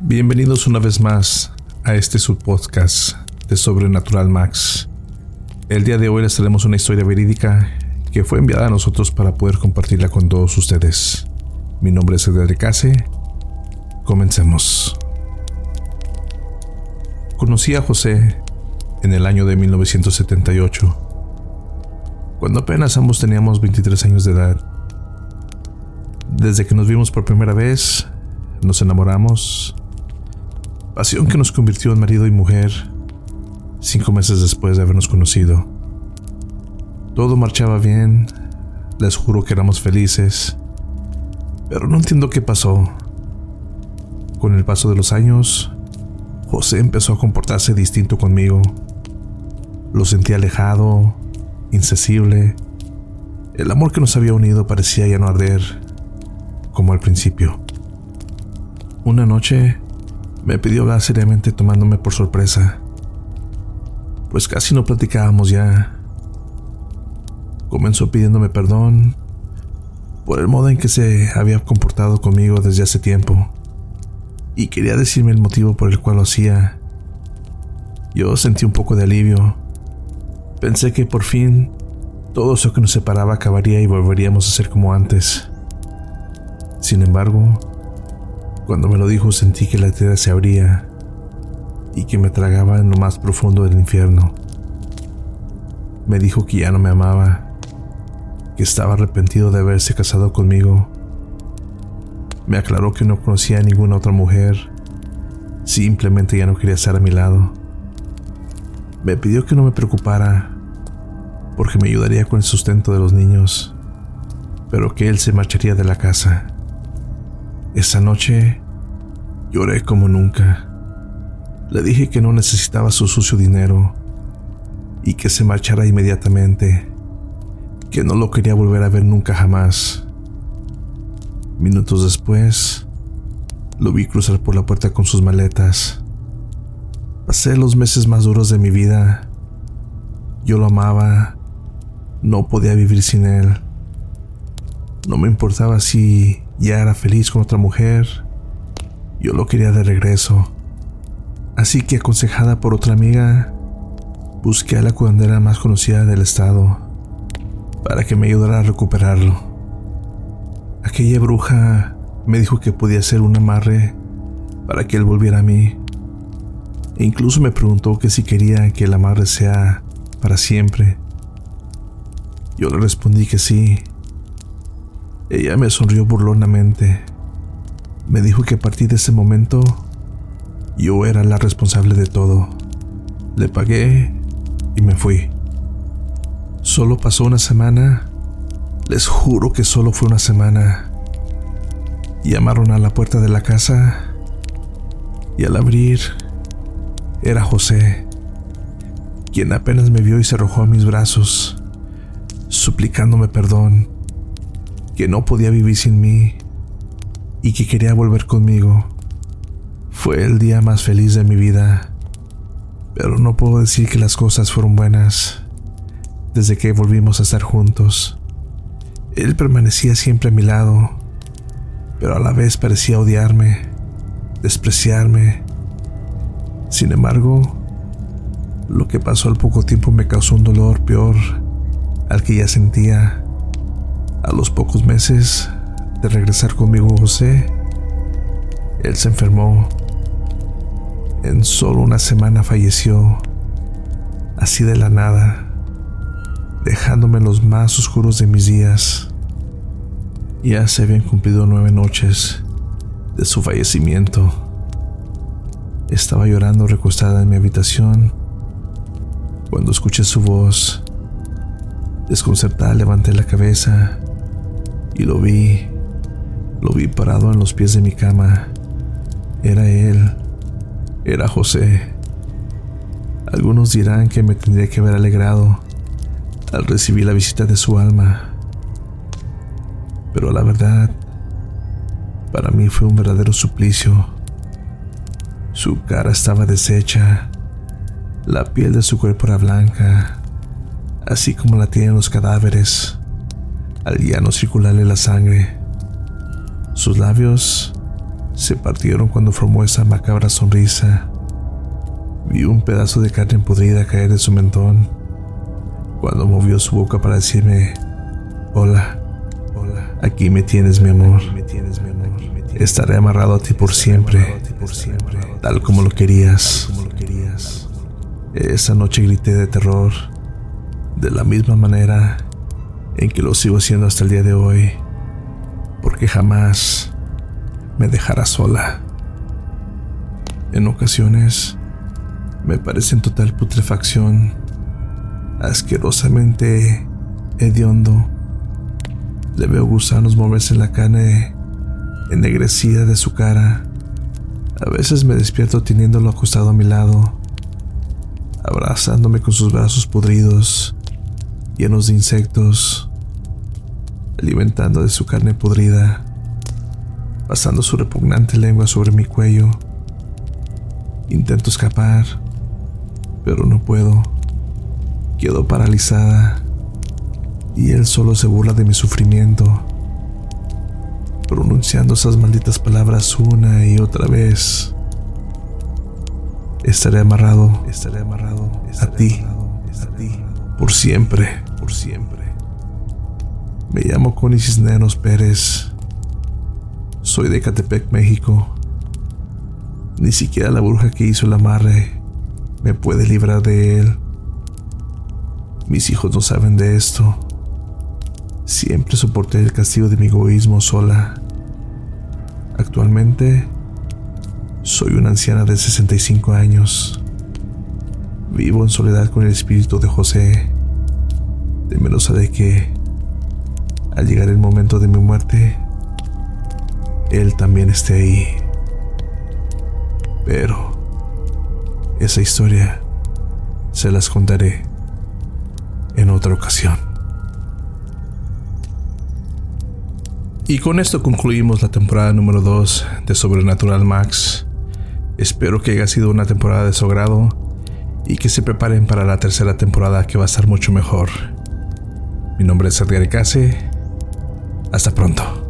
Bienvenidos una vez más a este subpodcast de Sobrenatural Max. El día de hoy les traemos una historia verídica que fue enviada a nosotros para poder compartirla con todos ustedes. Mi nombre es Edgar Case. Comencemos. Conocí a José en el año de 1978, cuando apenas ambos teníamos 23 años de edad. Desde que nos vimos por primera vez, nos enamoramos, pasión que nos convirtió en marido y mujer cinco meses después de habernos conocido. Todo marchaba bien, les juro que éramos felices, pero no entiendo qué pasó. Con el paso de los años, José empezó a comportarse distinto conmigo. Lo sentí alejado, insensible. El amor que nos había unido parecía ya no arder, como al principio. Una noche me pidió hablar seriamente tomándome por sorpresa, pues casi no platicábamos ya. Comenzó pidiéndome perdón por el modo en que se había comportado conmigo desde hace tiempo y quería decirme el motivo por el cual lo hacía. Yo sentí un poco de alivio. Pensé que por fin todo eso que nos separaba acabaría y volveríamos a ser como antes. Sin embargo, cuando me lo dijo sentí que la tierra se abría y que me tragaba en lo más profundo del infierno. Me dijo que ya no me amaba, que estaba arrepentido de haberse casado conmigo. Me aclaró que no conocía a ninguna otra mujer, simplemente ya no quería estar a mi lado. Me pidió que no me preocupara, porque me ayudaría con el sustento de los niños, pero que él se marcharía de la casa. Esa noche lloré como nunca. Le dije que no necesitaba su sucio dinero y que se marchara inmediatamente, que no lo quería volver a ver nunca jamás. Minutos después, lo vi cruzar por la puerta con sus maletas. Pasé los meses más duros de mi vida. Yo lo amaba, no podía vivir sin él. No me importaba si ya era feliz con otra mujer. Yo lo quería de regreso. Así que aconsejada por otra amiga, busqué a la curandera más conocida del estado para que me ayudara a recuperarlo. Aquella bruja me dijo que podía hacer un amarre para que él volviera a mí. E incluso me preguntó que si quería que el amarre sea para siempre. Yo le respondí que sí, ella me sonrió burlonamente. Me dijo que a partir de ese momento yo era la responsable de todo. Le pagué y me fui. Solo pasó una semana. Les juro que solo fue una semana. Llamaron a la puerta de la casa y al abrir era José, quien apenas me vio y se arrojó a mis brazos, suplicándome perdón que no podía vivir sin mí y que quería volver conmigo. Fue el día más feliz de mi vida, pero no puedo decir que las cosas fueron buenas desde que volvimos a estar juntos. Él permanecía siempre a mi lado, pero a la vez parecía odiarme, despreciarme. Sin embargo, lo que pasó al poco tiempo me causó un dolor peor al que ya sentía. A los pocos meses de regresar conmigo José, él se enfermó. En solo una semana falleció, así de la nada, dejándome los más oscuros de mis días. Ya se habían cumplido nueve noches de su fallecimiento. Estaba llorando recostada en mi habitación cuando escuché su voz. Desconcertada levanté la cabeza y lo vi, lo vi parado en los pies de mi cama. Era él, era José. Algunos dirán que me tendría que haber alegrado al recibir la visita de su alma. Pero la verdad, para mí fue un verdadero suplicio. Su cara estaba deshecha, la piel de su cuerpo era blanca, así como la tienen los cadáveres al ya no circularle la sangre. Sus labios se partieron cuando formó esa macabra sonrisa. Vi un pedazo de carne podrida caer de su mentón cuando movió su boca para decirme, hola, hola, aquí me tienes mi amor. Estaré amarrado a ti por siempre, tal como lo querías. Esa noche grité de terror, de la misma manera en que lo sigo haciendo hasta el día de hoy, porque jamás me dejará sola. En ocasiones me parece en total putrefacción, asquerosamente hediondo. Le veo gusanos moverse en la carne ennegrecida de su cara. A veces me despierto teniéndolo acostado a mi lado, abrazándome con sus brazos podridos, llenos de insectos, alimentando de su carne podrida, pasando su repugnante lengua sobre mi cuello. Intento escapar, pero no puedo. Quedo paralizada y él solo se burla de mi sufrimiento pronunciando esas malditas palabras una y otra vez. Estaré amarrado, estaré amarrado a ti, a ti, por siempre, por siempre. Me llamo Connie Cisneros Pérez. Soy de Catepec, México. Ni siquiera la bruja que hizo el amarre me puede librar de él. Mis hijos no saben de esto. Siempre soporté el castigo de mi egoísmo sola. Actualmente soy una anciana de 65 años. Vivo en soledad con el espíritu de José, temerosa de que, al llegar el momento de mi muerte, él también esté ahí. Pero esa historia se las contaré en otra ocasión. Y con esto concluimos la temporada número 2 de Sobrenatural Max. Espero que haya sido una temporada de su grado y que se preparen para la tercera temporada que va a estar mucho mejor. Mi nombre es Edgar Icase. Hasta pronto.